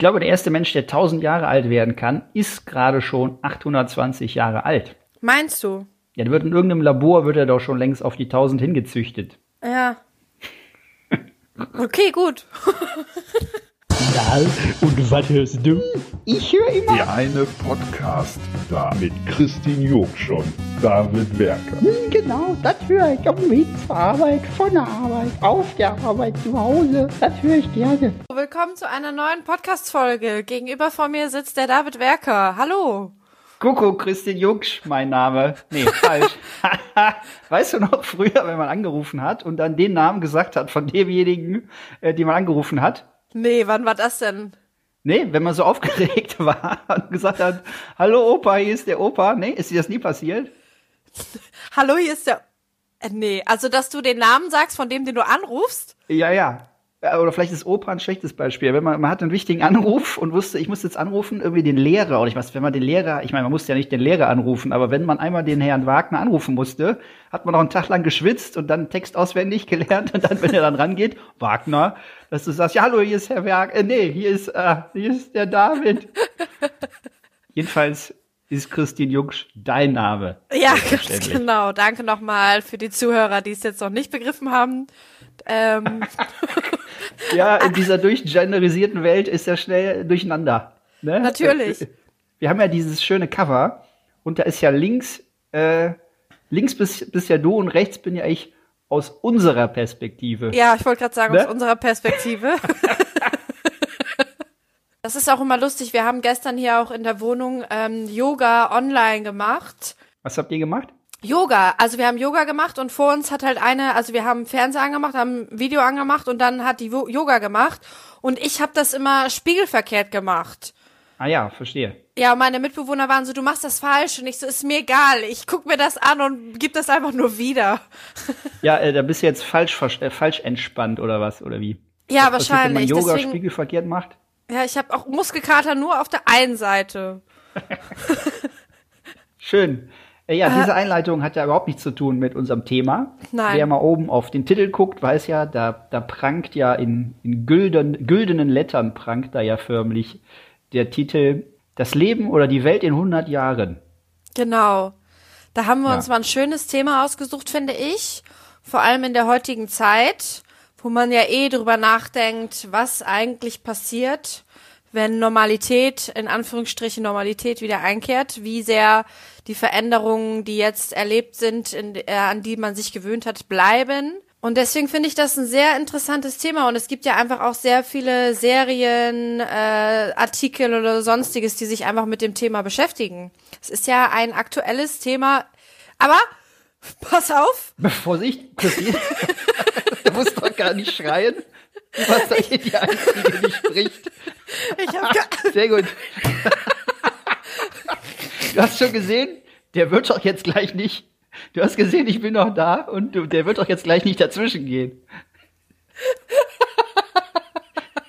glaube, der erste Mensch, der 1000 Jahre alt werden kann, ist gerade schon 820 Jahre alt. Meinst du? Ja, wird in irgendeinem Labor, wird er doch schon längst auf die 1000 hingezüchtet. Ja. Okay, gut. Na, und was hörst du? Ich höre immer. Der eine Podcast da mit Christine Jurksch und David Werker. Hm, Genau, das höre ich auf dem Weg zur Arbeit, von der Arbeit, auf der Arbeit, zu Hause. Das höre ich gerne. Willkommen zu einer neuen Podcast-Folge. Gegenüber von mir sitzt der David Werker. Hallo. Kuckuck, Christine Jucksch, mein Name. Nee, falsch. weißt du noch früher, wenn man angerufen hat und dann den Namen gesagt hat von demjenigen, äh, den man angerufen hat? Nee, wann war das denn? Nee, wenn man so aufgeregt war und gesagt hat, hallo Opa, hier ist der Opa. Nee, ist dir das nie passiert? Hallo, hier ist der. Äh, nee, also dass du den Namen sagst von dem, den du anrufst? Ja, ja. Ja, Oder vielleicht ist Opa ein schlechtes Beispiel. Wenn man, man hat einen wichtigen Anruf und wusste, ich muss jetzt anrufen, irgendwie den Lehrer. Oder ich weiß, wenn man den Lehrer, ich meine, man musste ja nicht den Lehrer anrufen, aber wenn man einmal den Herrn Wagner anrufen musste, hat man noch einen Tag lang geschwitzt und dann Text auswendig gelernt und dann, wenn er dann rangeht, Wagner, dass du sagst, ja, hallo, hier ist Herr Werk, äh, nee, hier ist, äh, hier ist der David. Jedenfalls ist Christine Jungsch dein Name. Ja, ganz genau. Danke nochmal für die Zuhörer, die es jetzt noch nicht begriffen haben. Ähm, Ja, in dieser durchgenderisierten Welt ist er schnell durcheinander. Ne? Natürlich. Wir haben ja dieses schöne Cover und da ist ja links, äh, links bist, bist ja du und rechts bin ja ich aus unserer Perspektive. ja, ich wollte gerade sagen, Ne? aus unserer Perspektive. Das ist auch immer lustig. Wir haben gestern hier auch in der Wohnung ähm, Yoga online gemacht. Was habt ihr gemacht? Yoga, also wir haben Yoga gemacht und vor uns hat halt eine, also wir haben Fernseher angemacht, haben Video angemacht und dann hat die Yoga gemacht und ich habe das immer spiegelverkehrt gemacht. Ah ja, verstehe. Ja, meine Mitbewohner waren so, du machst das falsch und ich so, ist mir egal, ich guck mir das an und gib das einfach nur wieder. Ja, äh, da bist du jetzt falsch, äh, falsch entspannt oder was, oder wie? Ja, Was passiert, wenn man wahrscheinlich. Yoga Deswegen, spiegelverkehrt macht? ja, ich habe auch Muskelkater nur auf der einen Seite. Schön. Äh, Ja, diese Einleitung hat ja überhaupt nichts zu tun mit unserem Thema. Nein. Wer mal oben auf den Titel guckt, weiß ja, da, da prangt ja in, in gülden, güldenen Lettern prangt da ja förmlich der Titel Das Leben oder die Welt in 100 Jahren. Genau. Da haben wir Ja. uns mal ein schönes Thema ausgesucht, finde ich. Vor allem in der heutigen Zeit, wo man ja eh drüber nachdenkt, was eigentlich passiert, wenn Normalität, in Anführungsstrichen Normalität wieder einkehrt, wie sehr die Veränderungen, die jetzt erlebt sind, in, äh, an die man sich gewöhnt hat, bleiben. Und deswegen finde ich das ein sehr interessantes Thema. Und es gibt ja einfach auch sehr viele Serien, äh, Artikel oder sonstiges, die sich einfach mit dem Thema beschäftigen. Es ist ja ein aktuelles Thema. Aber pass auf, Vorsicht, Christine. du musst doch gar nicht schreien. Du warst doch hier die Einzige, die spricht. Ich habe Sehr gut. Du hast schon gesehen, der wird doch jetzt gleich nicht. Du hast gesehen, ich bin noch da und du, der wird doch jetzt gleich nicht dazwischen gehen.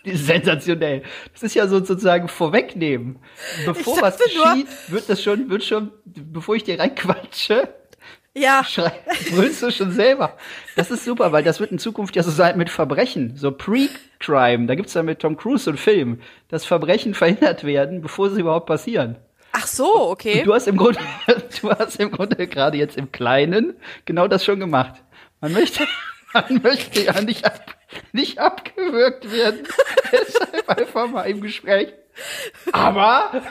Das ist sensationell. Das ist ja so sozusagen vorwegnehmen. Bevor was dachte nur- geschieht, wird das schon, wird schon, bevor ich dir reinquatsche, ja, schrei, brüllst du schon selber. Das ist super, weil das wird in Zukunft ja so sein mit Verbrechen, so Pre-Crime. Da gibt's ja mit Tom Cruise so einen Film, dass Verbrechen verhindert werden, bevor sie überhaupt passieren. ach so, okay. Und du hast im Grunde, du hast im Grunde gerade jetzt im Kleinen genau das schon gemacht. Man möchte, man möchte ja nicht, ab, nicht abgewürgt werden. Deshalb einfach mal im Gespräch. Aber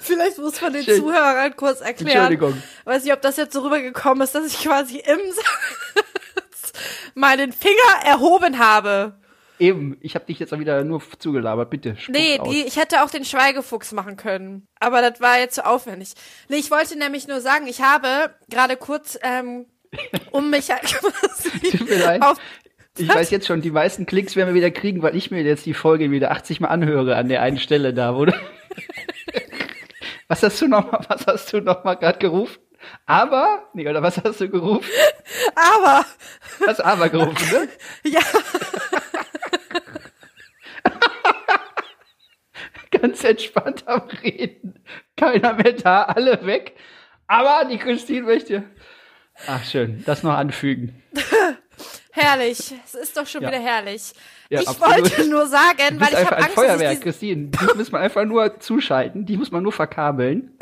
Vielleicht muss man den Schön. Zuhörern kurz erklären. Entschuldigung. Weiß nicht, ob das jetzt so rübergekommen ist, dass ich quasi im meinen Finger erhoben habe. eben, ich habe dich jetzt auch wieder nur zugelabert. Bitte. Nee, die, ich hätte auch den Schweigefuchs machen können. Aber das war jetzt zu aufwendig. Nee, ich wollte nämlich nur sagen, ich habe gerade kurz ähm, um mich Tut mir leid. auf, Ich weiß jetzt schon, die meisten Klicks werden wir wieder kriegen, weil ich mir jetzt die Folge wieder 80 Mal anhöre an der einen Stelle da, du Was hast du noch mal, was hast du noch mal gerade gerufen? Aber, nee, oder was hast du gerufen? aber Hast aber gerufen, ne? ja, Ganz entspannt am Reden. Keiner mehr da, alle weg. Aber die Christine möchte. Ach schön, das noch anfügen. Herrlich. Es ist doch schon Ja. wieder herrlich. Ja, ich absolut. wollte nur sagen, weil ich habe ein Angst, dass Feuerwerk, dies, Christine. Die muss man einfach nur zuschalten, die muss man nur verkabeln.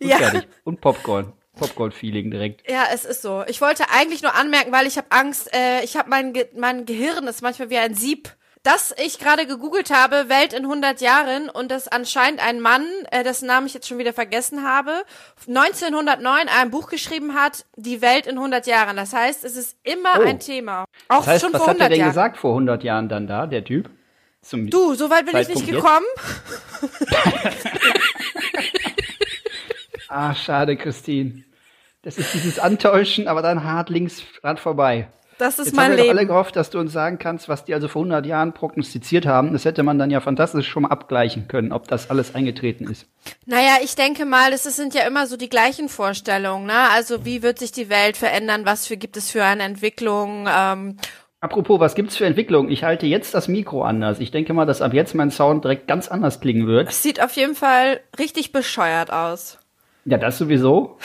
Und Ja. fertig. Und Popcorn. Popcorn-Feeling direkt. Ja, es ist so. Ich wollte eigentlich nur anmerken, weil ich habe Angst, äh, ich habe mein, Ge mein Gehirn ist manchmal wie ein Sieb. Dass ich gerade gegoogelt habe, Welt in 100 Jahren und dass anscheinend ein Mann, äh, dessen Namen ich jetzt schon wieder vergessen habe, 1909 ein Buch geschrieben hat, Die Welt in 100 Jahren. Das heißt, es ist immer Oh. ein Thema. Auch Das heißt, schon was vor hat er 100 denn Jahren. gesagt vor 100 Jahren dann da, der Typ? Zum Du, so weit bin ich nicht Zeitpunkt gekommen. Ah, schade, Christine. Das ist dieses Antäuschen, aber dann hart links ran vorbei. Das ist Jetzt mein haben wir Leben. alle gehofft, dass du uns sagen kannst, was die also vor 100 Jahren prognostiziert haben. Das hätte man dann ja fantastisch schon mal abgleichen können, ob das alles eingetreten ist. Naja, ich denke mal, es sind ja immer so die gleichen Vorstellungen, ne? Also wie wird sich die Welt verändern? Was für gibt es für eine Entwicklung? Ähm, Apropos, was gibt's für Entwicklung? Ich halte jetzt das Mikro anders. Ich denke mal, dass ab jetzt mein Sound direkt ganz anders klingen wird. es sieht auf jeden Fall richtig bescheuert aus. Ja, das sowieso.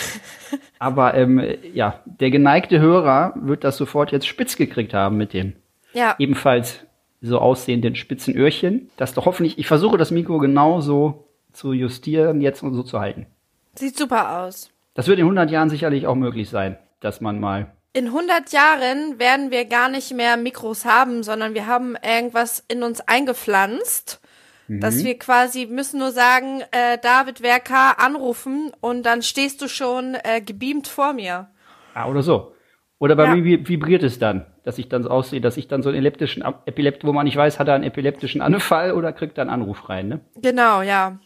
Aber ähm, ja, der geneigte Hörer wird das sofort jetzt spitz gekriegt haben mit dem Ja, ebenfalls so aussehenden spitzen Öhrchen. Das doch hoffentlich, ich versuche das Mikro genauso zu justieren, jetzt und so zu halten. sieht super aus. Das wird in 100 Jahren sicherlich auch möglich sein, dass man mal. In 100 Jahren werden wir gar nicht mehr Mikros haben, sondern wir haben irgendwas in uns eingepflanzt, dass wir quasi müssen nur sagen, äh, David Werker anrufen und dann stehst du schon äh, gebeamt vor mir. Ah, oder so. Oder bei Ja. mir vi- vibriert es dann, dass ich dann so aussehe, dass ich dann so einen epileptischen, Epilept, wo man nicht weiß, hat er einen epileptischen Anfall oder kriegt er einen Anruf rein, ne? Genau, ja.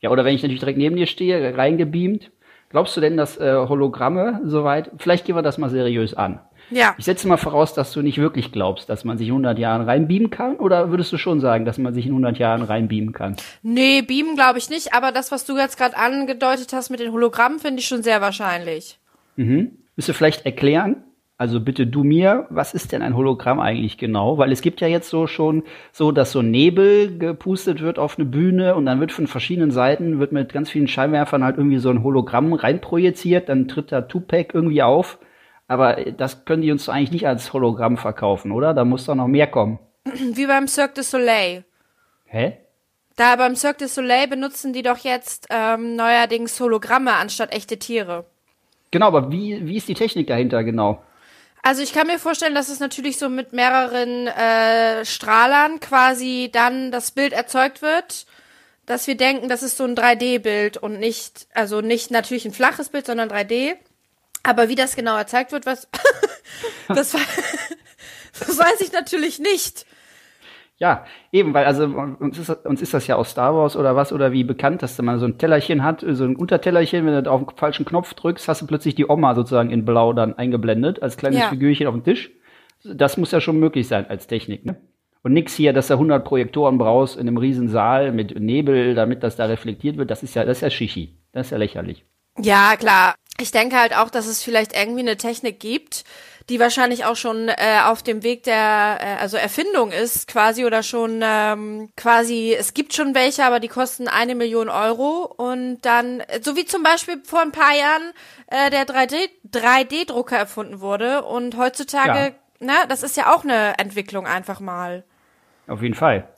Ja, oder wenn ich natürlich direkt neben dir stehe, reingebeamt. Glaubst du denn, dass äh, Hologramme soweit, vielleicht gehen wir das mal seriös an. Ja. Ich setze mal voraus, dass du nicht wirklich glaubst, dass man sich in 100 Jahren reinbeamen kann, oder würdest du schon sagen, dass man sich in 100 Jahren reinbeamen kann? Nee, beamen glaube ich nicht, aber das, was du jetzt gerade angedeutet hast mit den Hologrammen, finde ich schon sehr wahrscheinlich. Willst du vielleicht erklären, also bitte du mir, was ist denn ein Hologramm eigentlich genau? Weil es gibt ja jetzt so schon so, dass so Nebel gepustet wird auf eine Bühne und dann wird von verschiedenen Seiten, wird mit ganz vielen Scheinwerfern halt irgendwie so ein Hologramm reinprojiziert, dann tritt da Tupac irgendwie auf. Aber das können die uns eigentlich nicht als Hologramm verkaufen, oder? Da muss doch noch mehr kommen. Wie beim Cirque du Soleil. Hä? Da beim Cirque du Soleil benutzen die doch jetzt ähm, neuerdings Hologramme anstatt echte Tiere. Genau, aber wie, wie ist die Technik dahinter genau? Also ich kann mir vorstellen, dass es natürlich so mit mehreren äh, Strahlern quasi dann das Bild erzeugt wird, dass wir denken, das ist so ein 3D-Bild und nicht, also nicht natürlich ein flaches Bild, sondern 3D. Aber wie das genau erzeugt wird, was das, das weiß ich natürlich nicht. Ja, eben, weil also uns ist, uns ist das ja aus Star Wars oder was oder wie bekannt, dass man so ein Tellerchen hat, so ein Untertellerchen, wenn du auf den falschen Knopf drückst, hast du plötzlich die Oma sozusagen in Blau dann eingeblendet als kleines Ja. Figürchen auf dem Tisch. Das muss ja schon möglich sein als Technik, ne? Und nix hier, dass du 100 Projektoren brauchst in einem riesen Saal mit Nebel, damit das da reflektiert wird, das ist ja, das ist ja Shishi. Das ist ja lächerlich. Ja, klar. Ich denke halt auch, dass es vielleicht irgendwie eine Technik gibt, die wahrscheinlich auch schon äh, auf dem Weg der, äh, also Erfindung ist quasi oder schon ähm, quasi, es gibt schon welche, aber die kosten eine Million Euro und dann, so wie zum Beispiel vor ein paar Jahren äh, der 3D 3D-Drucker erfunden wurde und heutzutage, ne, das ist ja auch eine Entwicklung einfach mal. Auf jeden Fall.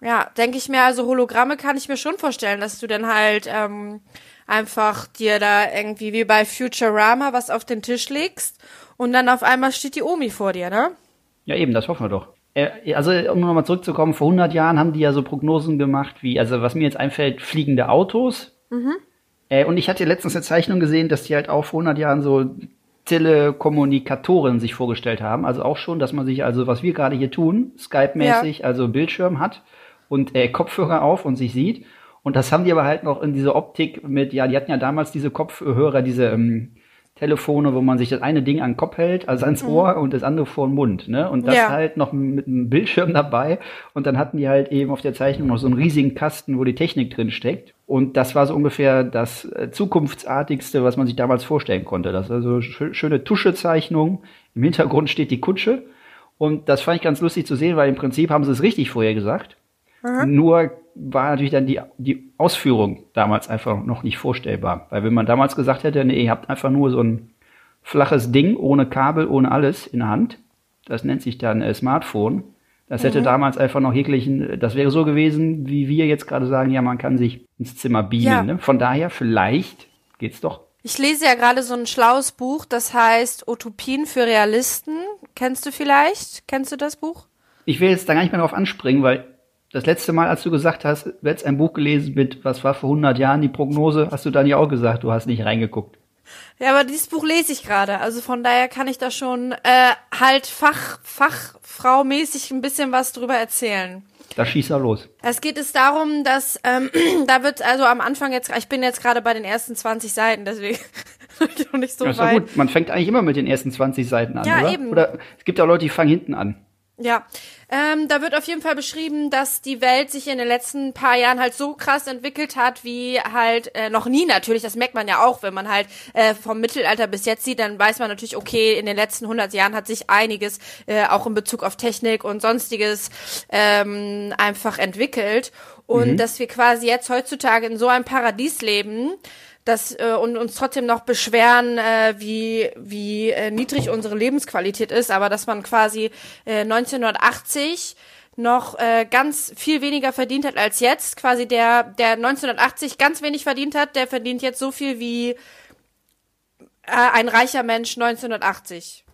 Ja, denke ich mir, also Hologramme kann ich mir schon vorstellen, dass du dann halt ähm, einfach dir da irgendwie wie bei Futurama was auf den Tisch legst und dann auf einmal steht die Omi vor dir, ne? Ja, eben, das hoffen wir doch. Äh, Also, um nochmal zurückzukommen, vor 100 Jahren haben die ja so Prognosen gemacht, wie, also was mir jetzt einfällt, fliegende Autos. Äh, und ich hatte letztens eine Zeichnung gesehen, dass die halt auch vor 100 Jahren so Telekommunikatoren sich vorgestellt haben. Also auch schon, dass man sich also, was wir gerade hier tun, Skype-mäßig, also Bildschirm hat und äh, Kopfhörer auf und sich sieht. Und das haben die aber halt noch in dieser Optik mit, ja, die hatten ja damals diese Kopfhörer, diese ähm, Telefone, wo man sich das eine Ding an den Kopf hält, also ans Ohr und das andere vor den Mund, ne? Und das Ja. halt noch mit einem Bildschirm dabei. Und dann hatten die halt eben auf der Zeichnung noch so einen riesigen Kasten, wo die Technik drin steckt. Und das war so ungefähr das äh, zukunftsartigste, was man sich damals vorstellen konnte. Das war so schö- schöne Tuschezeichnung. Im Hintergrund steht die Kutsche. Und das fand ich ganz lustig zu sehen, weil im Prinzip haben sie es richtig vorher gesagt. Nur war natürlich dann die, die Ausführung damals einfach noch nicht vorstellbar. Weil wenn man damals gesagt hätte, nee, ihr habt einfach nur so ein flaches Ding ohne Kabel, ohne alles in der Hand, das nennt sich dann äh, Smartphone. Das hätte damals einfach noch jeglichen, das wäre so gewesen, wie wir jetzt gerade sagen, ja, man kann sich ins Zimmer beamen. Ja. Ne? Von daher, vielleicht geht's doch. Ich lese ja gerade so ein schlaues Buch, das heißt Utopien für Realisten. Kennst du vielleicht? Kennst du das Buch? Ich will jetzt da gar nicht mehr drauf anspringen, weil das letzte Mal, als du gesagt hast, du hättest ein Buch gelesen mit, was war vor 100 Jahren die Prognose, hast du dann ja auch gesagt, du hast nicht reingeguckt. Ja, aber dieses Buch lese ich gerade. Also von daher kann ich da schon äh, halt Fach, Fachfrau-mäßig ein bisschen was drüber erzählen. Da schießt er los. Es geht es darum, dass ähm, da wird also am Anfang jetzt, ich bin jetzt gerade bei den ersten 20 Seiten, deswegen noch nicht so Das ist weit. gut. Man fängt eigentlich immer mit den ersten 20 Seiten an, Ja, oder? eben. Oder es gibt ja Leute, die fangen hinten an. Ja, ähm, da wird auf jeden Fall beschrieben, dass die Welt sich in den letzten paar Jahren halt so krass entwickelt hat, wie halt äh, noch nie. Natürlich. Das merkt man ja auch, wenn man halt äh, vom Mittelalter bis jetzt sieht, dann weiß man natürlich, okay, in den letzten 100 Jahren hat sich einiges äh, auch in Bezug auf Technik und sonstiges ähm, einfach entwickelt. Und dass wir quasi jetzt heutzutage in so einem Paradies leben, das äh, und uns trotzdem noch beschweren, äh, wie wie äh, niedrig unsere Lebensqualität ist, aber dass man quasi äh, 1980 noch äh, ganz viel weniger verdient hat als jetzt. Quasi der der 1980 ganz wenig verdient hat, der verdient jetzt so viel wie äh, ein reicher Mensch 1980.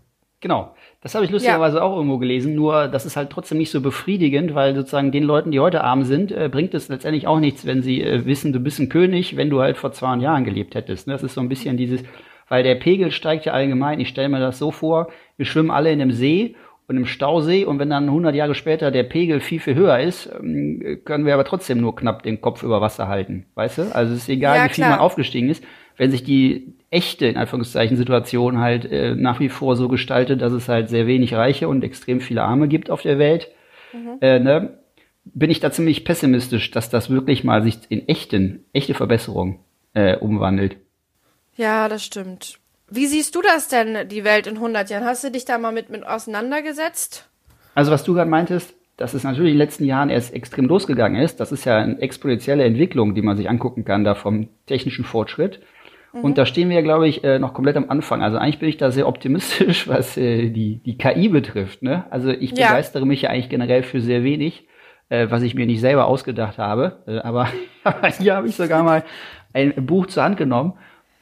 Genau. Das habe ich lustigerweise auch irgendwo gelesen, nur das ist halt trotzdem nicht so befriedigend, weil sozusagen den Leuten, die heute arm sind, äh, bringt es letztendlich auch nichts, wenn sie äh, wissen, du bist ein König, wenn du halt vor 200 Jahren gelebt hättest. Ne? Das ist so ein bisschen dieses, weil der Pegel steigt ja allgemein. Ich stelle mir das so vor, wir schwimmen alle in einem See und im Stausee und wenn dann 100 Jahre später der Pegel viel, viel höher ist, ähm, können wir aber trotzdem nur knapp den Kopf über Wasser halten. Weißt du? Also es ist egal, Ja, wie viel klar. man aufgestiegen ist, wenn sich die echte, in Anführungszeichen, Situation halt äh, nach wie vor so gestaltet, dass es halt sehr wenig Reiche und extrem viele Arme gibt auf der Welt, äh, ne, bin ich da ziemlich pessimistisch, dass das wirklich mal sich in echten, echte Verbesserungen äh, umwandelt. Ja, das stimmt. Wie siehst du das denn, die Welt in 100 Jahren? Hast du dich da mal mit, mit auseinandergesetzt? Also was du gerade meintest, dass es natürlich in den letzten Jahren erst extrem losgegangen ist, das ist ja eine exponentielle Entwicklung, die man sich angucken kann, da vom technischen Fortschritt. Und da stehen wir, glaube ich, äh, noch komplett am Anfang. Also eigentlich bin ich da sehr optimistisch, was äh, die, die KI betrifft. Ne? Also ich Ja. begeistere mich ja eigentlich generell für sehr wenig, äh, was ich mir nicht selber ausgedacht habe. Äh, aber hier habe ich sogar mal ein Buch zur Hand genommen.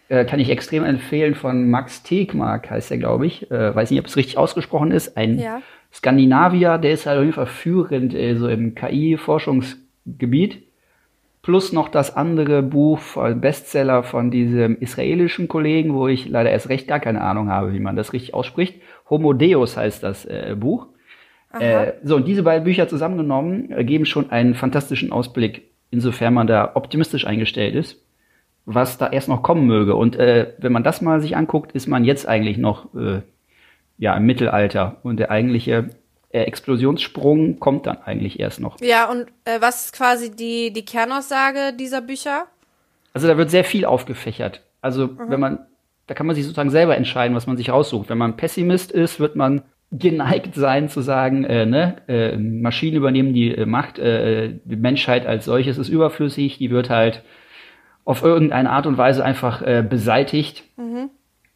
Kann ich extrem empfehlen von Max Tegmark, heißt er, glaube ich. Äh, weiß nicht, ob es richtig ausgesprochen ist. Ein Ja. Skandinavier, der ist halt auf jeden Fall führend äh, so im KI-Forschungsgebiet. Plus noch das andere Buch, von Bestseller von diesem israelischen Kollegen, wo ich leider erst recht gar keine Ahnung habe, wie man das richtig ausspricht. Homo Deus heißt das äh, Buch. Äh, so, und diese beiden Bücher zusammengenommen äh, geben schon einen fantastischen Ausblick, insofern man da optimistisch eingestellt ist, was da erst noch kommen möge. Und äh, wenn man das mal sich anguckt, ist man jetzt eigentlich noch äh, ja im Mittelalter und der eigentliche äh, Explosionssprung kommt dann eigentlich erst noch. Ja, und äh, was ist quasi die, die Kernaussage dieser Bücher? Also da wird sehr viel aufgefächert. Also wenn man, da kann man sich sozusagen selber entscheiden, was man sich raussucht. Wenn man Pessimist ist, wird man geneigt sein zu sagen, äh, ne, äh, Maschinen übernehmen die äh, Macht, äh, die Menschheit als solches ist überflüssig, die wird halt auf irgendeine Art und Weise einfach äh, beseitigt.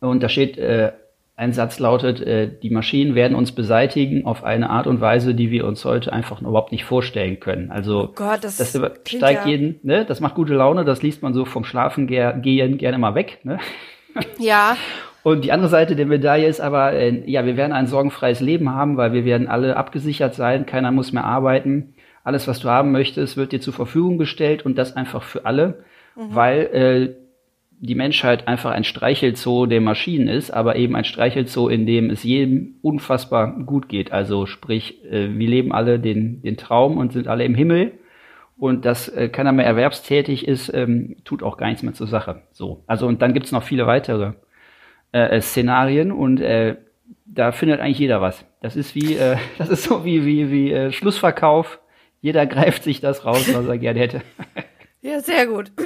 Und da steht, äh, ein Satz lautet, äh, die Maschinen werden uns beseitigen auf eine Art und Weise, die wir uns heute einfach überhaupt nicht vorstellen können. Also Gott, das das steigt ja- jeden, ne? Das macht gute Laune, das liest man so vom Schlafen gehen gerne mal weg, ne? Ja, Und die andere Seite der Medaille ist aber, äh, ja, wir werden ein sorgenfreies Leben haben, weil wir werden alle abgesichert sein, keiner muss mehr arbeiten. Alles, was du haben möchtest, wird dir zur Verfügung gestellt und das einfach für alle, weil äh, die Menschheit einfach ein Streichelzoo der Maschinen ist, aber eben ein Streichelzoo, in dem es jedem unfassbar gut geht. Also sprich, äh, wir leben alle den, den Traum und sind alle im Himmel. Und dass äh, keiner mehr erwerbstätig ist, ähm, tut auch gar nichts mehr zur Sache. So. Also und dann gibt's noch viele weitere äh, äh, Szenarien und äh, da findet eigentlich jeder was. Das ist wie, äh, das ist so wie wie wie äh, Schlussverkauf. Jeder greift sich das raus, was er gerne hätte. Ja, sehr gut.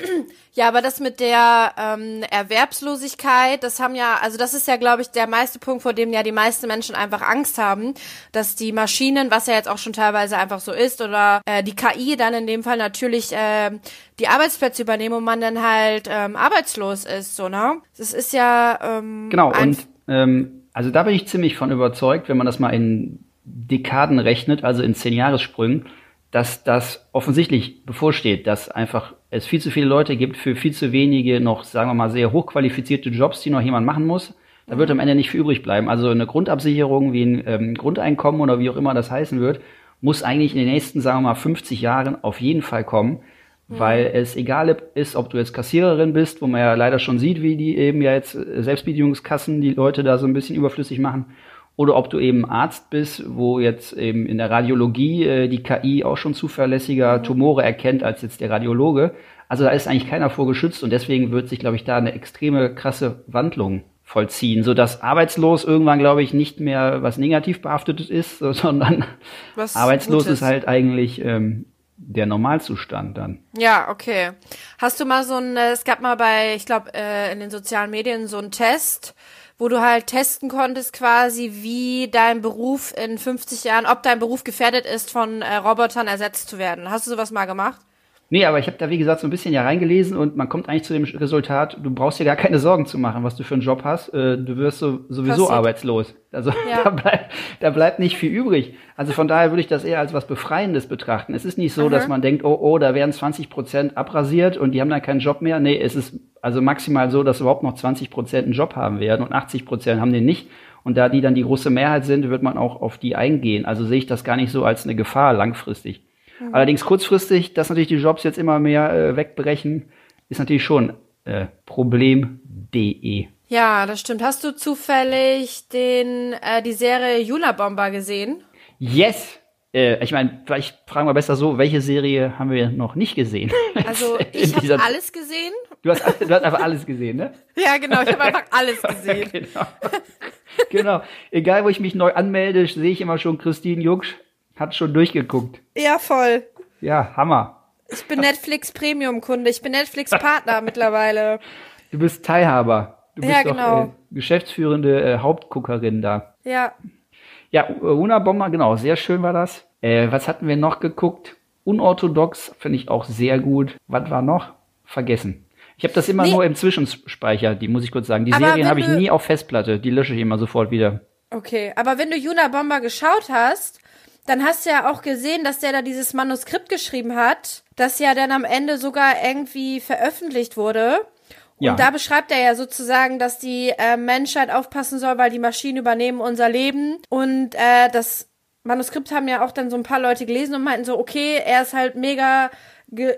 Ja, aber das mit der ähm, Erwerbslosigkeit, das haben ja, also das ist ja, glaube ich, der meiste Punkt, vor dem ja die meisten Menschen einfach Angst haben, dass die Maschinen, was ja jetzt auch schon teilweise einfach so ist, oder äh, die KI dann in dem Fall natürlich äh, die Arbeitsplätze übernehmen und man dann halt ähm, arbeitslos ist, so, ne? Das ist ja ähm, Genau, und ähm, also da bin ich ziemlich von überzeugt, wenn man das mal in Dekaden rechnet, also in zehn Jahressprüngen, dass das offensichtlich bevorsteht, dass einfach es viel zu viele Leute gibt für viel zu wenige noch, sagen wir mal, sehr hochqualifizierte Jobs, die noch jemand machen muss. Da wird am Ende nicht viel übrig bleiben. Also eine Grundabsicherung wie ein ähm, Grundeinkommen oder wie auch immer das heißen wird, muss eigentlich in den nächsten, sagen wir mal, 50 Jahren auf jeden Fall kommen, weil es egal ist, ob du jetzt Kassiererin bist, wo man ja leider schon sieht, wie die eben ja jetzt äh, Selbstbedienungskassen die Leute da so ein bisschen überflüssig machen, oder ob du eben Arzt bist, wo jetzt eben in der Radiologie äh, die KI auch schon zuverlässiger Tumore erkennt als jetzt der Radiologe. Also da ist eigentlich keiner vor geschützt und deswegen wird sich, glaube ich, da eine extreme krasse Wandlung vollziehen, so dass arbeitslos irgendwann, glaube ich, nicht mehr was negativ behaftetes ist, so- sondern Was arbeitslos Gutes. ist halt eigentlich ähm, der Normalzustand dann. Ja, okay. Hast du mal so ein, äh, es gab mal bei, ich glaube, äh, in den sozialen Medien so einen Test, wo du halt testen konntest quasi, wie dein Beruf in 50 Jahren, ob dein Beruf gefährdet ist, von äh, Robotern ersetzt zu werden. Hast du sowas mal gemacht? Nee, aber ich habe da, wie gesagt, so ein bisschen ja reingelesen und man kommt eigentlich zu dem Resultat, du brauchst dir gar keine Sorgen zu machen, was du für einen Job hast. Äh, du wirst so, sowieso Passiert. arbeitslos. Also Ja. da, bleibt, da bleibt nicht viel übrig. Also von daher würde ich das eher als was Befreiendes betrachten. Es ist nicht so, dass man denkt, oh, oh, da werden 20 Prozent abrasiert und die haben dann keinen Job mehr. Nee, es ist also maximal so, dass überhaupt noch 20 Prozent einen Job haben werden und 80 Prozent haben den nicht. Und da die dann die große Mehrheit sind, wird man auch auf die eingehen. Also sehe ich das gar nicht so als eine Gefahr langfristig. Allerdings kurzfristig, dass natürlich die Jobs jetzt immer mehr äh, wegbrechen, ist natürlich schon äh, Problem.de. Ja, das stimmt. Hast du zufällig den, äh, die Serie Jula Bomber gesehen? Yes! Äh, ich meine, vielleicht fragen wir besser so, welche Serie haben wir noch nicht gesehen? Also ich habe alles gesehen. Du hast, du hast einfach alles gesehen, ne? Ja, genau. Ich habe einfach alles gesehen. genau. genau. Egal, wo ich mich neu anmelde, sehe ich immer schon, Christine Jucksch hat schon durchgeguckt. Ja, voll. Ja, Hammer. Ich bin Netflix Premium Kunde. Ich bin Netflix Partner mittlerweile. Du bist Teilhaber. Du bist Ja, doch genau. äh, geschäftsführende äh, Hauptguckerin da. Ja. Ja, Una Bomber, genau, sehr schön war das. Äh, was hatten wir noch geguckt? Unorthodox finde ich auch sehr gut. Was war noch? Vergessen. Ich habe das immer Nee. nur im Zwischenspeicher, die muss ich kurz sagen. Die Aber Serien habe ich nie auf Festplatte, die lösche ich immer sofort wieder. Okay, aber wenn du Juna Bomber geschaut hast, dann hast du ja auch gesehen, dass der da dieses Manuskript geschrieben hat, das ja dann am Ende sogar irgendwie veröffentlicht wurde. Und Ja. da beschreibt er ja sozusagen, dass die äh, Menschheit aufpassen soll, weil die Maschinen übernehmen unser Leben. Und äh, das Manuskript haben ja auch dann so ein paar Leute gelesen und meinten so, okay, er ist halt mega,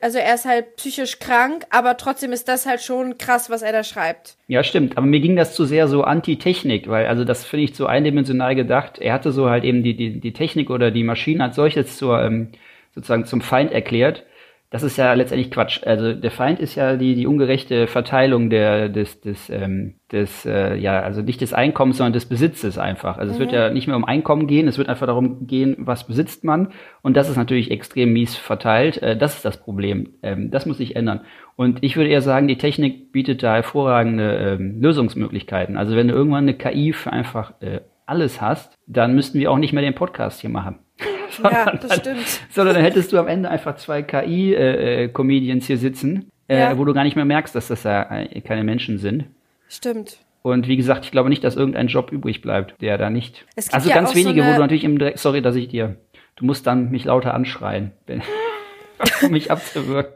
also er ist halt psychisch krank, aber trotzdem ist das halt schon krass, was er da schreibt. Ja, stimmt. Aber mir ging das zu sehr so anti-Technik, weil also das finde ich zu eindimensional gedacht. Er hatte so halt eben die, die, die Technik oder die Maschine als solches zur, ähm, sozusagen zum Feind erklärt. Das ist ja letztendlich Quatsch. Also der Feind ist ja die, die ungerechte Verteilung der, des, des, ähm, des, äh, ja, also nicht des Einkommens, sondern des Besitzes einfach. Also es wird ja nicht mehr um Einkommen gehen, es wird einfach darum gehen, was besitzt man. Und das ist natürlich extrem mies verteilt. Äh, das ist das Problem. Ähm, das muss sich ändern. Und ich würde eher sagen, die Technik bietet da hervorragende ähm, Lösungsmöglichkeiten. Also wenn du irgendwann eine KI für einfach äh, alles hast, dann müssten wir auch nicht mehr den Podcast hier machen. Ja, das stimmt. Sondern dann hättest du am Ende einfach zwei KI-Comedians hier sitzen, äh, Ja. wo du gar nicht mehr merkst, dass das ja äh, keine Menschen sind. Stimmt. Und wie gesagt, ich glaube nicht, dass irgendein Job übrig bleibt, der da nicht. Also ja ganz auch so wenige, wo du natürlich im Dreck, sorry, dass ich dir, du musst dann mich lauter anschreien, wenn, um mich abzuwürgen.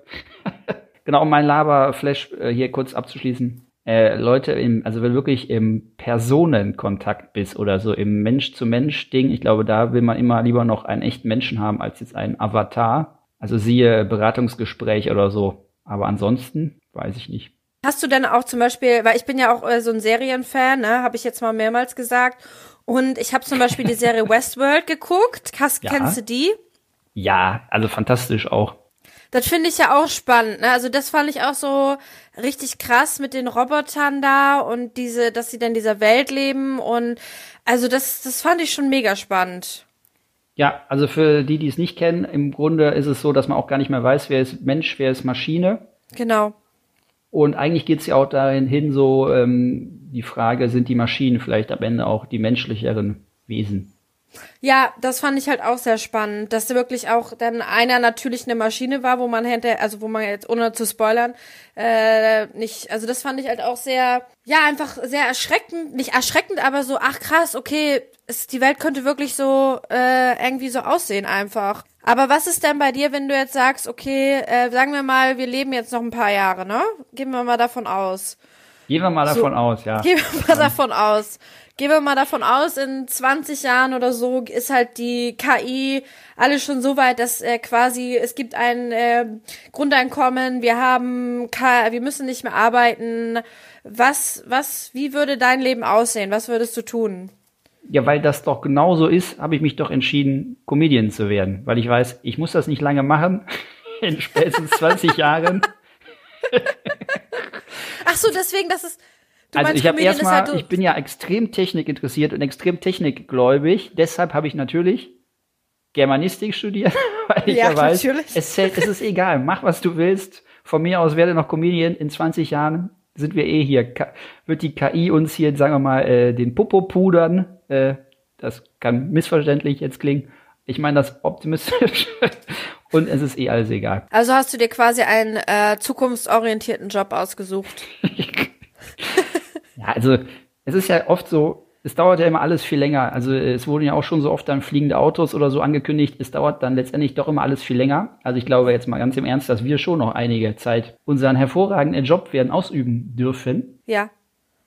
genau, um mein Laberflash äh, hier kurz abzuschließen. Äh, Leute, im, also wenn du wirklich im Personenkontakt bist oder so im Mensch-zu-Mensch-Ding, ich glaube, da will man immer lieber noch einen echten Menschen haben als jetzt einen Avatar. Also siehe Beratungsgespräch oder so. Aber ansonsten weiß ich nicht. Hast du denn auch zum Beispiel, weil ich bin ja auch äh, so ein Serienfan, ne, habe ich jetzt mal mehrmals gesagt. Und ich habe zum Beispiel die Serie Westworld geguckt. Hast, Ja. Kennst du die? Ja, also fantastisch auch. Das finde ich ja auch spannend. Ne? Also das fand ich auch so richtig krass mit den Robotern da und diese, dass sie dann in dieser Welt leben und also das, das fand ich schon mega spannend. Ja, also für die, die es nicht kennen, im Grunde ist es so, dass man auch gar nicht mehr weiß, wer ist Mensch, wer ist Maschine. Genau. Und eigentlich geht es ja auch dahin hin, so ähm, die Frage, sind die Maschinen vielleicht am Ende auch die menschlicheren Wesen? Ja, das fand ich halt auch sehr spannend, dass wirklich auch dann einer natürlich eine Maschine war, wo man hinter, also wo man jetzt ohne zu spoilern, äh, nicht, also das fand ich halt auch sehr, ja, einfach sehr erschreckend, nicht erschreckend, aber so, ach krass, okay, es, die Welt könnte wirklich so äh, irgendwie so aussehen einfach. Aber was ist denn bei dir, wenn du jetzt sagst, okay, äh, sagen wir mal, wir leben jetzt noch ein paar Jahre, ne? Gehen wir mal davon aus. Gehen wir mal So. davon aus, ja. Gehen wir mal davon aus. Gehen wir mal davon aus, in 20 Jahren oder so ist halt die KI alles schon so weit, dass äh, quasi es gibt ein äh, Grundeinkommen, wir haben, K wir müssen nicht mehr arbeiten. Was, was, wie würde dein Leben aussehen? Was würdest du tun? Ja, weil das doch genauso ist, habe ich mich doch entschieden, Comedian zu werden. Weil ich weiß, ich muss das nicht lange machen. In spätestens 20 Jahren. Ach so, deswegen, das ist. Du also ich habe erstmal, halt, ich bin ja extrem Technik interessiert und extrem technikgläubig. Deshalb habe ich natürlich Germanistik studiert, weil ich ja, Ja, weiß, natürlich. es, es ist egal, mach was du willst. Von mir aus werde noch Comedian. In 20 Jahren sind wir eh hier. Ka wird die KI uns hier, sagen wir mal, äh, den Popo pudern. Äh, das kann missverständlich jetzt klingen. Ich meine das optimistisch. und es ist eh alles egal. also hast du dir quasi einen äh, zukunftsorientierten Job ausgesucht. Ja, also es ist ja oft so, es dauert ja immer alles viel länger. Also es wurden ja auch schon so oft dann fliegende Autos oder so angekündigt. Es dauert dann letztendlich doch immer alles viel länger. Also ich glaube jetzt mal ganz im Ernst, dass wir schon noch einige Zeit unseren hervorragenden Job werden ausüben dürfen. Ja.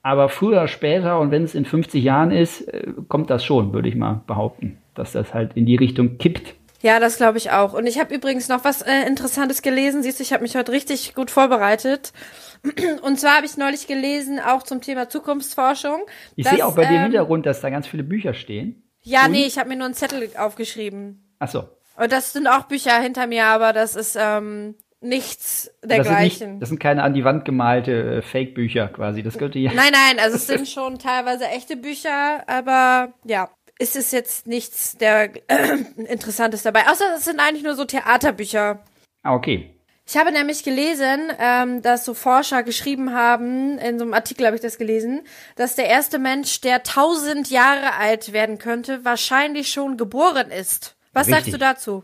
Aber früher später und wenn es in 50 Jahren ist, äh, kommt das schon, würde ich mal behaupten, dass das halt in die Richtung kippt. Ja, das glaube ich auch. Und ich habe übrigens noch was äh, Interessantes gelesen. Siehst du, ich habe mich heute richtig gut vorbereitet. Und zwar habe ich neulich gelesen, auch zum Thema Zukunftsforschung. Ich sehe auch bei dir im ähm, Hintergrund, dass da ganz viele Bücher stehen. Ja, Und? nee, ich habe mir nur einen Zettel aufgeschrieben. Ach so. Und das sind auch Bücher hinter mir, aber das ist ähm, nichts Das sind, dergleichen. nicht, das sind keine an die Wand gemalte äh, Fake-Bücher quasi. Das könnte ja. Nein, nein, also es sind schon teilweise echte Bücher, aber ja, es ist jetzt nichts der Interessantes dabei. Außer es sind eigentlich nur so Theaterbücher. Ah, okay. Ich habe nämlich gelesen, ähm, dass so Forscher geschrieben haben, in so einem Artikel habe ich das gelesen, dass der erste Mensch, der tausend Jahre alt werden könnte, wahrscheinlich schon geboren ist. Was sagst Richtig. du dazu?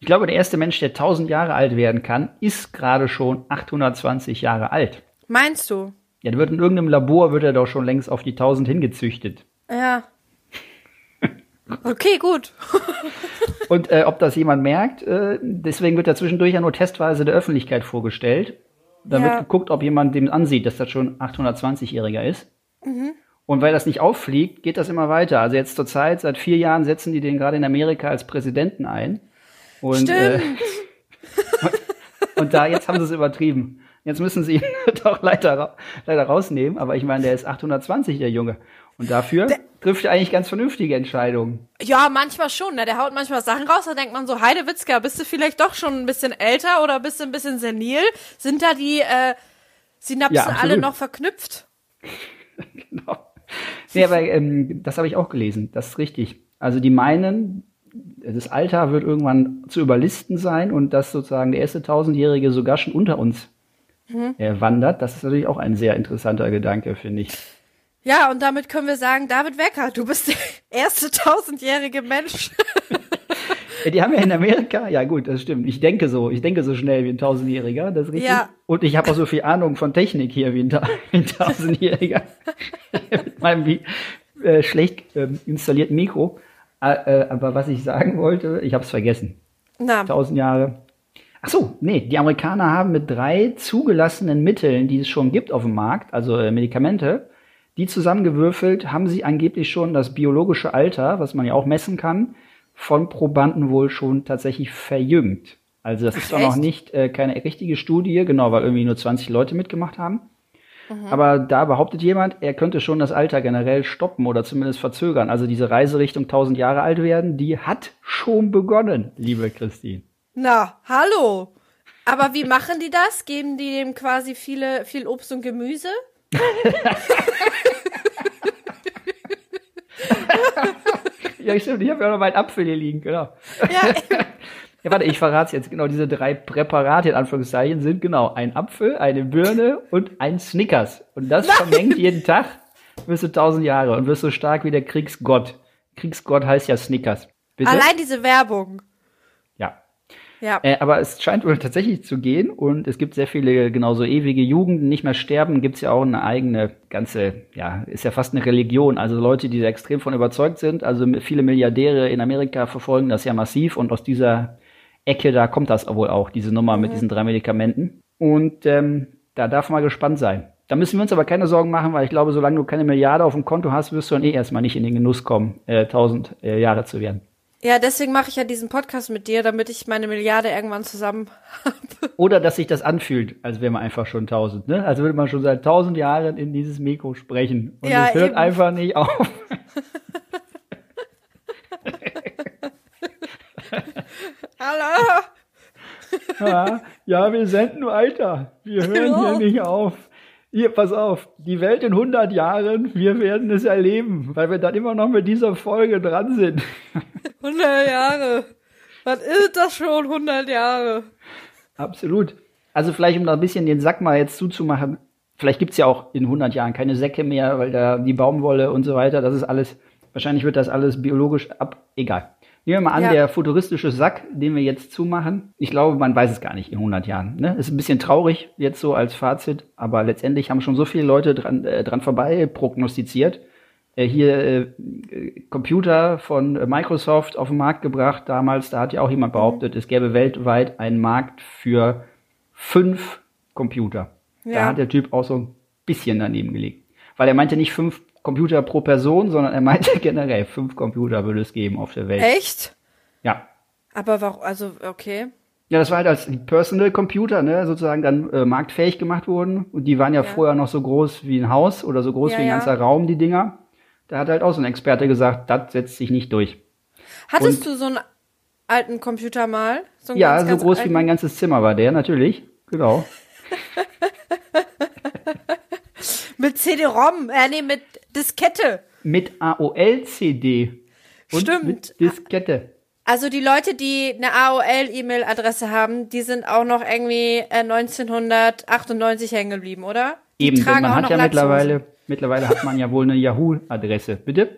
Ich glaube, der erste Mensch, der 1000 Jahre alt werden kann, ist gerade schon 820 Jahre alt. Meinst du? Ja, der wird in irgendeinem Labor, wird er doch schon längst auf die 1000 hingezüchtet. Ja. Okay, gut. Und äh, ob das jemand merkt, äh, deswegen wird er zwischendurch ja nur testweise der Öffentlichkeit vorgestellt. Da Ja. geguckt, ob jemand dem ansieht, dass das schon 820-Jähriger ist. Und weil das nicht auffliegt, geht das immer weiter. Also jetzt zur Zeit, seit vier Jahren setzen die den gerade in Amerika als Präsidenten ein. Und, äh, Stimmt. und da, jetzt haben sie es übertrieben. Jetzt müssen sie ihn doch leider, leider rausnehmen. Aber ich meine, der ist 820, der Junge. Und dafür trifft eigentlich ganz vernünftige Entscheidungen. Ja, manchmal schon. Ne? Der haut manchmal Sachen raus, da denkt man so, Heidewitzka, bist du vielleicht doch schon ein bisschen älter oder bist du ein bisschen senil? Sind da die äh, Synapsen Ja, alle noch verknüpft? Genau. Nee, aber ähm, das habe ich auch gelesen. Das ist richtig. Also die meinen, das Alter wird irgendwann zu überlisten sein und dass sozusagen der erste Tausendjährige sogar schon unter uns äh, wandert. Das ist natürlich auch ein sehr interessanter Gedanke, finde ich. Ja, und damit können wir sagen, David Wecker, du bist der erste tausendjährige Mensch. Die haben ja in Amerika, ja gut, das stimmt. Ich denke so, ich denke so schnell wie ein Tausendjähriger, das ist richtig. Ja. Und ich habe auch so viel Ahnung von Technik hier wie ein, Ta ein Tausendjähriger. Mit meinem äh, schlecht ähm, installierten Mikro. Äh, äh, aber was ich sagen wollte, ich habe es vergessen. Na, Tausend Jahre. Ach so, nee, die Amerikaner haben mit drei zugelassenen Mitteln, die es schon gibt auf dem Markt, also äh, Medikamente, die zusammengewürfelt, haben sie angeblich schon das biologische Alter, was man ja auch messen kann, von Probanden wohl schon tatsächlich verjüngt. Also das ist zwar noch nicht äh, keine richtige Studie, genau, weil irgendwie nur 20 Leute mitgemacht haben. Aber da behauptet jemand, er könnte schon das Alter generell stoppen oder zumindest verzögern. Also diese Reise Richtung 1000 Jahre alt werden, die hat schon begonnen, liebe Christine. na, hallo. Aber wie machen die das? Geben die dem quasi viele, viel Obst und Gemüse? Ja, stimmt, ich habe ja noch meinen Apfel hier liegen, genau. Ja, Ja, warte, ich verrate jetzt genau. Diese drei Präparate in Anführungszeichen sind genau ein Apfel, eine Birne und ein Snickers. Und das vermengt jeden Tag, wirst du tausend Jahre und wirst so stark wie der Kriegsgott. Kriegsgott heißt ja Snickers. Bitte? Allein diese Werbung. Ja. Äh, aber es scheint wohl tatsächlich zu gehen und es gibt sehr viele genauso ewige Jugenden, nicht mehr sterben, gibt's ja auch eine eigene ganze, ja, ist ja fast eine Religion. Also Leute, die da extrem von überzeugt sind. Also viele Milliardäre in Amerika verfolgen das ja massiv und aus dieser Ecke, da kommt das wohl auch, diese Nummer mit diesen drei Medikamenten. Und ähm, da darf man gespannt sein. Da müssen wir uns aber keine Sorgen machen, weil ich glaube, solange du keine Milliarde auf dem Konto hast, wirst du dann eh erstmal nicht in den Genuss kommen, äh, tausend äh, Jahre zu werden. Ja, deswegen mache ich ja diesen Podcast mit dir, damit ich meine Milliarde irgendwann zusammen habe. Oder dass sich das anfühlt, als wäre man einfach schon tausend, ne? Als würde man schon seit tausend Jahren in dieses Mikro sprechen. Und Ja, es hört eben. einfach nicht auf. Hallo! Ja, ja, wir senden weiter. Wir hören Ja. hier nicht auf. Hier, pass auf, die Welt in 100 Jahren, wir werden es erleben, weil wir dann immer noch mit dieser Folge dran sind. 100 Jahre. Was ist das schon, 100 Jahre? Absolut. Also vielleicht, um da ein bisschen den Sack mal jetzt zuzumachen, vielleicht gibt's ja auch in 100 Jahren keine Säcke mehr, weil da die Baumwolle und so weiter, das ist alles, wahrscheinlich wird das alles biologisch ab, egal. Nehmen wir mal an, Ja. der futuristische Sack, den wir jetzt zumachen, ich glaube, man weiß es gar nicht in 100 Jahren. Ne? Ist ein bisschen traurig jetzt so als Fazit, aber letztendlich haben schon so viele Leute dran, äh, dran vorbei prognostiziert. Äh, hier äh, Computer von Microsoft auf den Markt gebracht damals, da hat ja auch jemand behauptet, es gäbe weltweit einen Markt für fünf Computer. Da Ja. hat der Typ auch so ein bisschen daneben gelegt. Weil er meinte nicht fünf Computer pro Person, sondern er meinte generell fünf Computer würde es geben auf der Welt. Echt? Ja. Aber warum, also, okay. Ja, das war halt als Personal Computer, ne, sozusagen dann äh, marktfähig gemacht wurden. Und die waren ja, Ja. vorher noch so groß wie ein Haus oder so groß Ja, wie ein ja. ganzer Raum, die Dinger. Da hat halt auch so ein Experte gesagt, das setzt sich nicht durch. Hattest Und- du so einen alten Computer mal? So Ja, ganz, so ganz groß wie alten? mein ganzes Zimmer war der, natürlich. Genau. Mit CD-ROM, äh, nee, mit Diskette. Mit AOL-CD. Stimmt. mit Diskette. Also die Leute, die eine AOL-E-Mail-Adresse haben, die sind auch noch irgendwie äh, 1998 hängen geblieben, oder? Die Eben, denn man hat ja mittlerweile, mittlerweile hat man ja wohl eine Yahoo-Adresse. Bitte?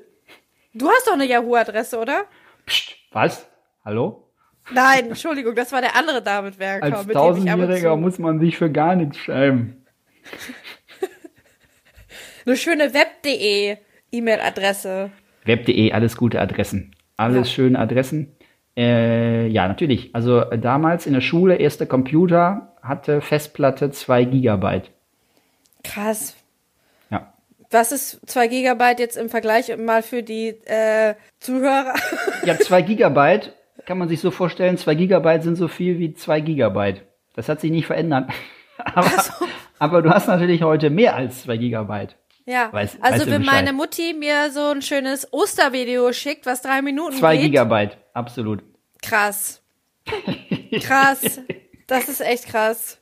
Du hast doch eine Yahoo-Adresse, oder? Psst, was? Hallo? Nein, Entschuldigung, das war der andere David Werker, Als mit dem ich ab und Tausendjähriger muss man sich für gar nichts schreiben. Eine schöne Web.de E-Mail-Adresse. Web.de, alles gute Adressen. Alles Ja. schöne Adressen. Äh, ja, natürlich. Also äh, damals in der Schule, erster Computer, hatte Festplatte 2 Gigabyte. Krass. Ja. Was ist 2 Gigabyte jetzt im Vergleich mal für die äh, Zuhörer? Ja, 2 Gigabyte kann man sich so vorstellen, 2 Gigabyte sind so viel wie 2 Gigabyte. Das hat sich nicht verändert. aber, aber du hast natürlich heute mehr als 2 Gigabyte. Ja, Weiß- also wenn meine Mutti mir so ein schönes Ostervideo schickt, was drei Minuten 2 geht, Gigabyte, absolut. krass. Krass. Das ist echt krass.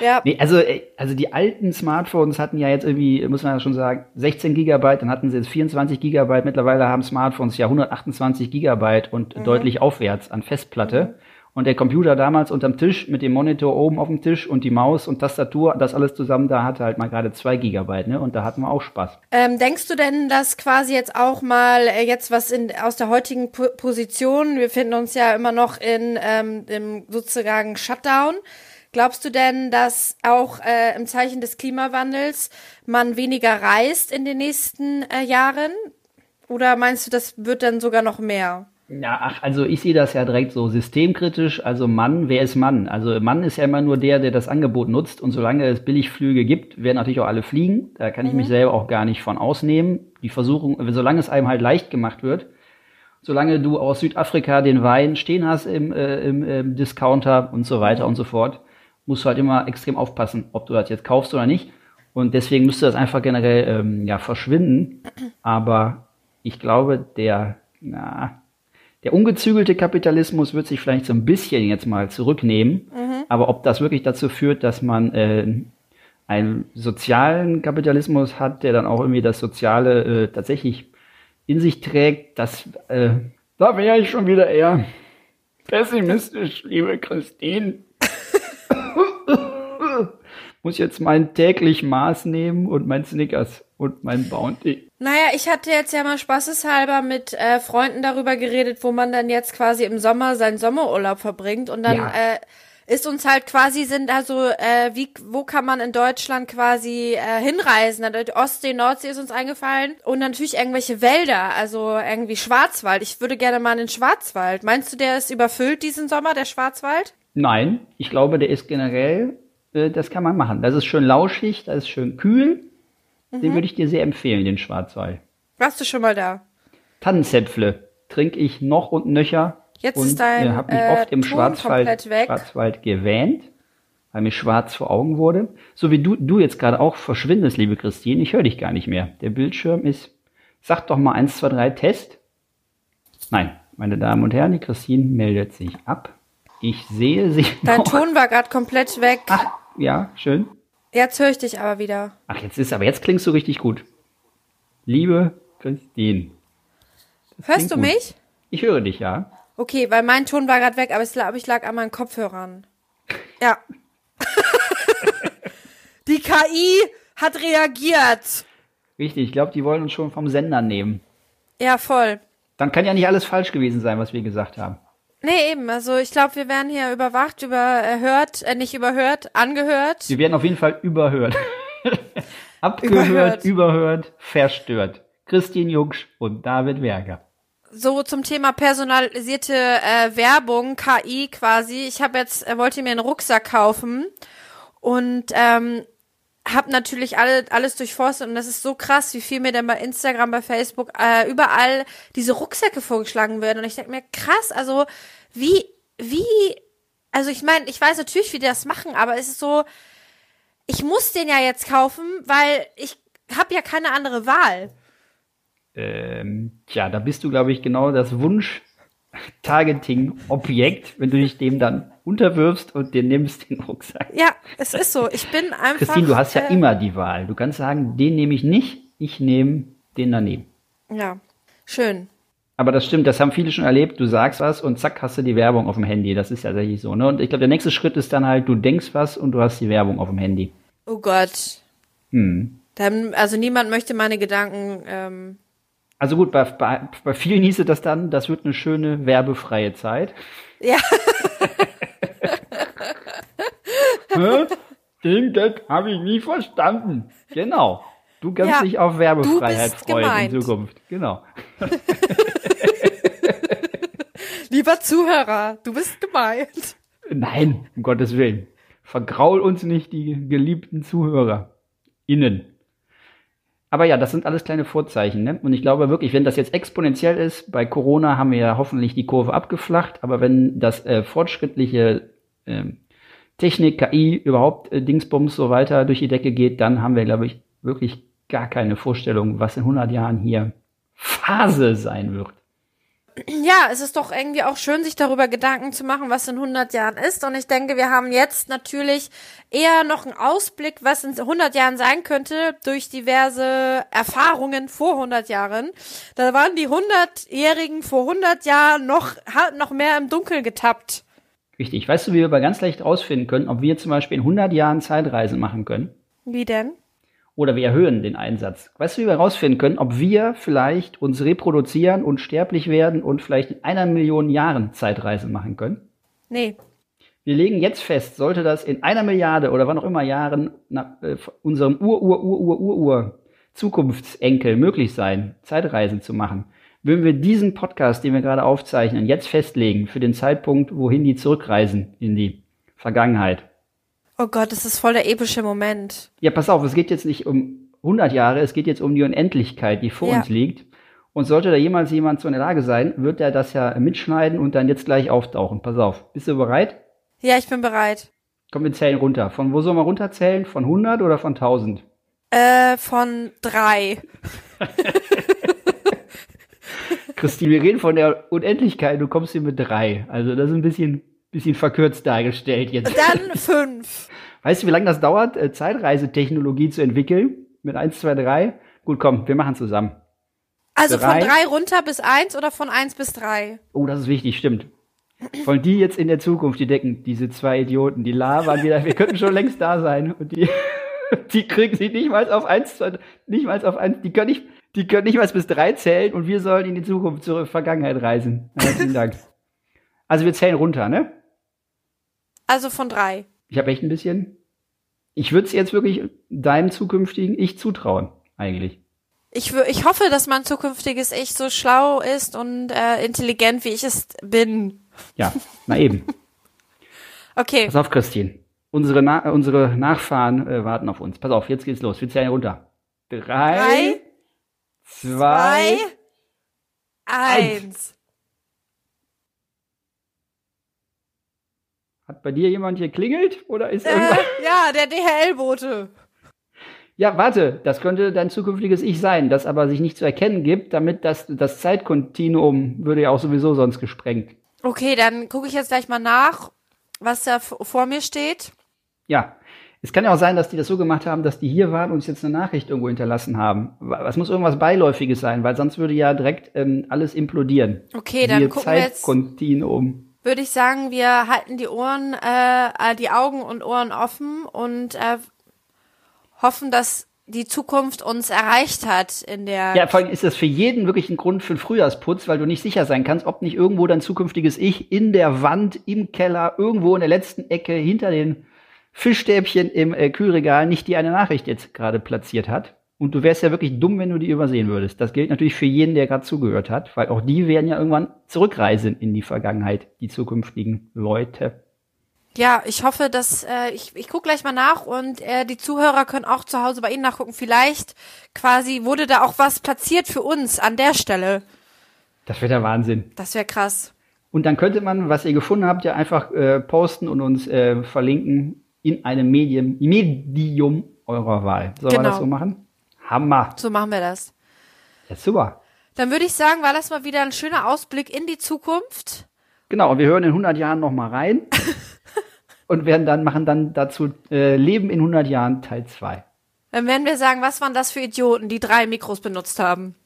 Ja, Nee, also, äh, also die alten Smartphones hatten ja jetzt irgendwie, muss man ja schon sagen, 16 Gigabyte, dann hatten sie jetzt 24 Gigabyte. Mittlerweile haben Smartphones ja 128 Gigabyte und deutlich aufwärts an Festplatte. Und der Computer damals unterm Tisch mit dem Monitor oben auf dem Tisch und die Maus und Tastatur, das alles zusammen, da hatte halt mal gerade 2 Gigabyte, ne? Und da hatten wir auch Spaß. Ähm, denkst du denn, dass quasi jetzt auch mal äh, jetzt was in, aus der heutigen po Position, wir finden uns ja immer noch in ähm, im sozusagen Shutdown, glaubst du denn, dass auch äh, im Zeichen des Klimawandels man weniger reist in den nächsten äh, Jahren? Oder meinst du, das wird dann sogar noch mehr? Ja, ach, also ich sehe das ja direkt so systemkritisch. Also Mann, wer ist Mann? Also Mann ist ja immer nur der, der das Angebot nutzt. Und solange es Billigflüge gibt, werden natürlich auch alle fliegen. Da kann ich mich selber auch gar nicht von ausnehmen. Die Versuchung, solange es einem halt leicht gemacht wird, solange du aus Südafrika den Wein stehen hast im, äh, im, im Discounter und so weiter und so fort, musst du halt immer extrem aufpassen, ob du das jetzt kaufst oder nicht. Und deswegen müsste das einfach generell ähm, ja verschwinden. Aber ich glaube, der, na, der ungezügelte Kapitalismus wird sich vielleicht so ein bisschen jetzt mal zurücknehmen. Aber ob das wirklich dazu führt, dass man äh, einen sozialen Kapitalismus hat, der dann auch irgendwie das Soziale äh, tatsächlich in sich trägt, das äh, da wäre ich schon wieder eher pessimistisch, liebe Christine. Muss jetzt mein täglich Maß nehmen und mein Snickers und mein Bounty. Naja, ich hatte jetzt ja mal spaßeshalber mit äh, Freunden darüber geredet, wo man dann jetzt quasi im Sommer seinen Sommerurlaub verbringt und dann Ja. äh, ist uns halt quasi sind also äh, wie wo kann man in Deutschland quasi äh, hinreisen? Also Ostsee, Nordsee ist uns eingefallen und natürlich irgendwelche Wälder, also irgendwie Schwarzwald. Ich würde gerne mal in den Schwarzwald. Meinst du, der ist überfüllt diesen Sommer, der Schwarzwald? Nein, ich glaube, der ist generell, äh, das kann man machen. Das ist schön lauschig, das ist schön kühl. Mhm. Den würde ich dir sehr empfehlen, den Schwarzwald. Warst du schon mal da? Tannenzäpfle trinke ich noch und nöcher. Jetzt und, ist dein, äh, hab mich äh, oft im Ton Schwarzwald, komplett weg. Schwarzwald gewähnt, weil mir schwarz vor Augen wurde. So wie du, du jetzt gerade auch verschwindest, liebe Christine. Ich höre dich gar nicht mehr. Der Bildschirm ist, sag doch mal 1, 2, 3, Test. Nein, meine Damen und Herren, die Christine meldet sich ab. Ich sehe sie Dein noch. Ton war gerade komplett weg. Ach, ja, schön. Jetzt höre ich dich aber wieder. Ach, jetzt ist, aber jetzt klingst du richtig gut. Liebe Christine. Hörst du gut. mich? Ich höre dich, ja. Okay, weil mein Ton war gerade weg, aber ich glaube, ich lag an meinen Kopfhörern. Ja. Die KI hat reagiert. Richtig, ich glaube, die wollen uns schon vom Sender nehmen. Ja, voll. Dann kann ja nicht alles falsch gewesen sein, was wir gesagt haben. Nee, eben. Also ich glaube, wir werden hier überwacht, überhört, äh, nicht überhört, angehört. Wir werden auf jeden Fall überhört. Abgehört, Überhört. überhört. verstört. Christine Jungsch und David Werger. So zum Thema personalisierte äh, Werbung, KI quasi. Ich habe jetzt, äh, wollte mir einen Rucksack kaufen und ähm, habe natürlich alle, alles durchforstet und das ist so krass, wie viel mir denn bei Instagram, bei Facebook äh, überall diese Rucksäcke vorgeschlagen werden und ich denke mir krass, also wie wie also ich meine, ich weiß natürlich, wie die das machen, aber es ist so ich muss den ja jetzt kaufen, weil ich habe ja keine andere Wahl. Ähm, tja, da bist du, glaube ich, genau das Wunsch-Targeting-Objekt, wenn du dich dem dann unterwirfst und dir nimmst den Rucksack. Ja, es ist so. Ich bin einfach. Christine, du hast ja äh, immer die Wahl. Du kannst sagen, den nehme ich nicht, ich nehme den daneben. Ja, schön. Aber das stimmt, das haben viele schon erlebt. Du sagst was und zack, hast du die Werbung auf dem Handy. Das ist ja tatsächlich so. Ne? Und ich glaube, der nächste Schritt ist dann halt, du denkst was und du hast die Werbung auf dem Handy. Oh Gott. Hm. Dann, also niemand möchte meine Gedanken. Ähm, Also gut, bei, bei, bei vielen hieße das dann, das wird eine schöne werbefreie Zeit. ja? Den Gag habe ich nie verstanden. Genau. Du kannst Ja, dich auf Werbefreiheit freuen gemeint. in Zukunft. Genau. lieber Zuhörer, du bist gemeint. Nein, um Gottes Willen. Vergraul uns nicht die geliebten Zuhörer. Innen. Aber ja, das sind alles kleine Vorzeichen. Ne? Und ich glaube wirklich, wenn das jetzt exponentiell ist, bei Corona haben wir ja hoffentlich die Kurve abgeflacht, aber wenn das äh, fortschrittliche ähm, Technik, KI, überhaupt äh, Dingsbums so weiter durch die Decke geht, dann haben wir, glaube ich, wirklich gar keine Vorstellung, was in 100 Jahren hier Phase sein wird. Ja, es ist doch irgendwie auch schön, sich darüber Gedanken zu machen, was in 100 Jahren ist. Und ich denke, wir haben jetzt natürlich eher noch einen Ausblick, was in 100 Jahren sein könnte, durch diverse Erfahrungen vor 100 Jahren. Da waren die 100-Jährigen vor 100 Jahren noch, noch mehr im Dunkeln getappt. Richtig. Weißt du, wie wir aber ganz leicht rausfinden können, ob wir zum Beispiel in 100 Jahren Zeitreisen machen können? Wie denn? Oder wir erhöhen den Einsatz. Weißt du, wie wir herausfinden können, ob wir vielleicht uns reproduzieren und sterblich werden und vielleicht in einer Million Jahren Zeitreisen machen können? Nee. Wir legen jetzt fest, sollte das in einer Milliarde oder wann auch immer Jahren nach, äh, unserem Ur-Ur-Ur-Ur-Ur-Ur Zukunftsenkel möglich sein, Zeitreisen zu machen, würden wir diesen Podcast, den wir gerade aufzeichnen, jetzt festlegen für den Zeitpunkt, wohin die zurückreisen in die Vergangenheit. Oh Gott, das ist voll der epische Moment. Ja, pass auf, es geht jetzt nicht um 100 Jahre, es geht jetzt um die Unendlichkeit, die vor Ja. uns liegt. Und sollte da jemals jemand so in der Lage sein, wird er das ja mitschneiden und dann jetzt gleich auftauchen. Pass auf, bist du bereit? Ja, ich bin bereit. Komm, wir zählen runter. Von wo soll man runterzählen? Von 100 oder von 1000? Äh, von drei. Christine, wir reden von der Unendlichkeit, du kommst hier mit drei. Also das ist ein bisschen, bisschen verkürzt dargestellt jetzt. Dann fünf. Weißt du, wie lange das dauert, äh, Zeitreisetechnologie zu entwickeln? Mit 1, 2, 3? Gut, komm, wir machen zusammen. Also Drei. von drei runter bis eins oder von eins bis drei? Oh, das ist wichtig, stimmt. Wollen die jetzt in der Zukunft, die denken, diese zwei Idioten, die labern wieder, wir könnten schon längst da sein. Und die, die kriegen sie nicht mal auf eins, zwei- nicht mal auf eins, die können nicht, die können nicht mal bis drei zählen und wir sollen in die Zukunft, zur Vergangenheit reisen. Herzlichen Dank. Also wir zählen runter, ne? Also von drei. Ich habe echt ein bisschen. Ich würde es jetzt wirklich deinem zukünftigen Ich zutrauen, eigentlich. Ich, ich hoffe, dass mein zukünftiges Ich so schlau ist und äh, intelligent, wie ich es bin. Ja, na eben. Okay, Pass auf, Christine. Unsere, Na unsere Nachfahren äh, warten auf uns. Pass auf, jetzt geht's los. Wir zählen runter. Drei, drei, zwei, eins. Hat bei dir jemand hier klingelt? Oder ist Äh, ja, der DHL-Bote. Ja, warte, das könnte dein zukünftiges Ich sein, das aber sich nicht zu erkennen gibt, damit das, das Zeitkontinuum würde ja auch sowieso sonst gesprengt. Okay, dann gucke ich jetzt gleich mal nach, was da vor mir steht. Ja. Es kann ja auch sein, dass die das so gemacht haben, dass die hier waren und uns jetzt eine Nachricht irgendwo hinterlassen haben. Es muss irgendwas Beiläufiges sein, weil sonst würde ja direkt ähm, alles implodieren. Okay, dann gucken wir jetzt. Würde ich sagen, wir halten die Ohren, äh, äh, die Augen und Ohren offen und äh, hoffen, dass die Zukunft uns erreicht hat in der. Ja, vor allem ist das für jeden wirklich ein Grund für einen Frühjahrsputz, weil du nicht sicher sein kannst, ob nicht irgendwo dein zukünftiges Ich in der Wand, im Keller, irgendwo in der letzten Ecke hinter den Fischstäbchen im äh, Kühlregal nicht die eine Nachricht jetzt gerade platziert hat. Und du wärst ja wirklich dumm, wenn du die übersehen würdest. Das gilt natürlich für jeden, der gerade zugehört hat, weil auch die werden ja irgendwann zurückreisen in die Vergangenheit, die zukünftigen Leute. Ja, ich hoffe, dass äh, ich ich gucke gleich mal nach und äh, die Zuhörer können auch zu Hause bei Ihnen nachgucken. Vielleicht quasi wurde da auch was platziert für uns an der Stelle. Das wäre der Wahnsinn. Das wäre krass. Und dann könnte man, was ihr gefunden habt, ja einfach äh, posten und uns äh, verlinken in einem Medium, Medium eurer Wahl. Sollen wir Genau. das so machen? Hammer. So machen wir das. Ja, super. Dann würde ich sagen, war das mal wieder ein schöner Ausblick in die Zukunft. Genau, und wir hören in 100 Jahren noch mal rein und werden dann machen dann dazu äh, Leben in 100 Jahren Teil 2. Dann werden wir sagen, was waren das für Idioten, die drei Mikros benutzt haben.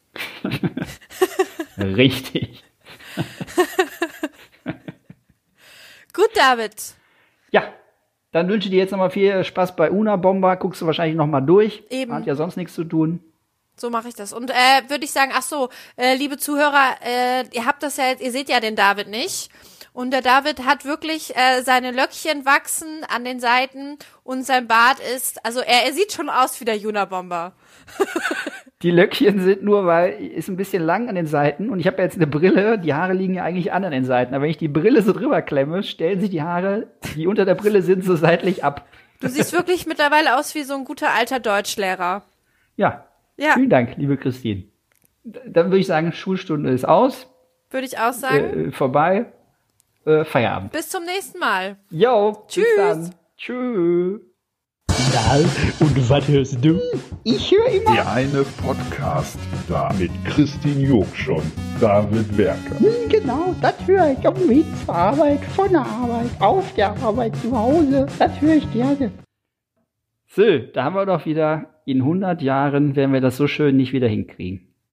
Richtig. Gut, David. Dann wünsche ich dir jetzt noch mal viel Spaß bei Una Bomber. Guckst du wahrscheinlich noch mal durch. Eben. Hat ja sonst nichts zu tun. So mache ich das. Und äh, würde ich sagen, ach so, äh, liebe Zuhörer, äh, ihr habt das ja jetzt, ihr seht ja den David nicht. Und der David hat wirklich äh, seine Löckchen wachsen an den Seiten und sein Bart ist, also er, er sieht schon aus wie der Juna-Bomber. Die Löckchen sind nur, weil ist ein bisschen lang an den Seiten und ich habe ja jetzt eine Brille, die Haare liegen ja eigentlich an an den Seiten, aber wenn ich die Brille so drüber klemme, stellen sich die Haare, die unter der Brille sind, so seitlich ab. Du siehst wirklich mittlerweile aus wie so ein guter alter Deutschlehrer. Ja. Ja. Vielen Dank, liebe Christine. Dann würde ich sagen, Schulstunde ist aus, Würde ich auch sagen. äh, vorbei, äh, Feierabend. Bis zum nächsten Mal. Jo, Tschüss. Bis dann. Tschüss. Na, und was hörst du? Ich höre immer. Der eine Podcast da mit Christine Jogschon, David Werker. Hm, Genau, das höre ich auf dem Weg zur Arbeit, von der Arbeit, auf der Arbeit, zu Hause. Das höre ich gerne. So, da haben wir doch wieder, in 100 Jahren werden wir das so schön nicht wieder hinkriegen.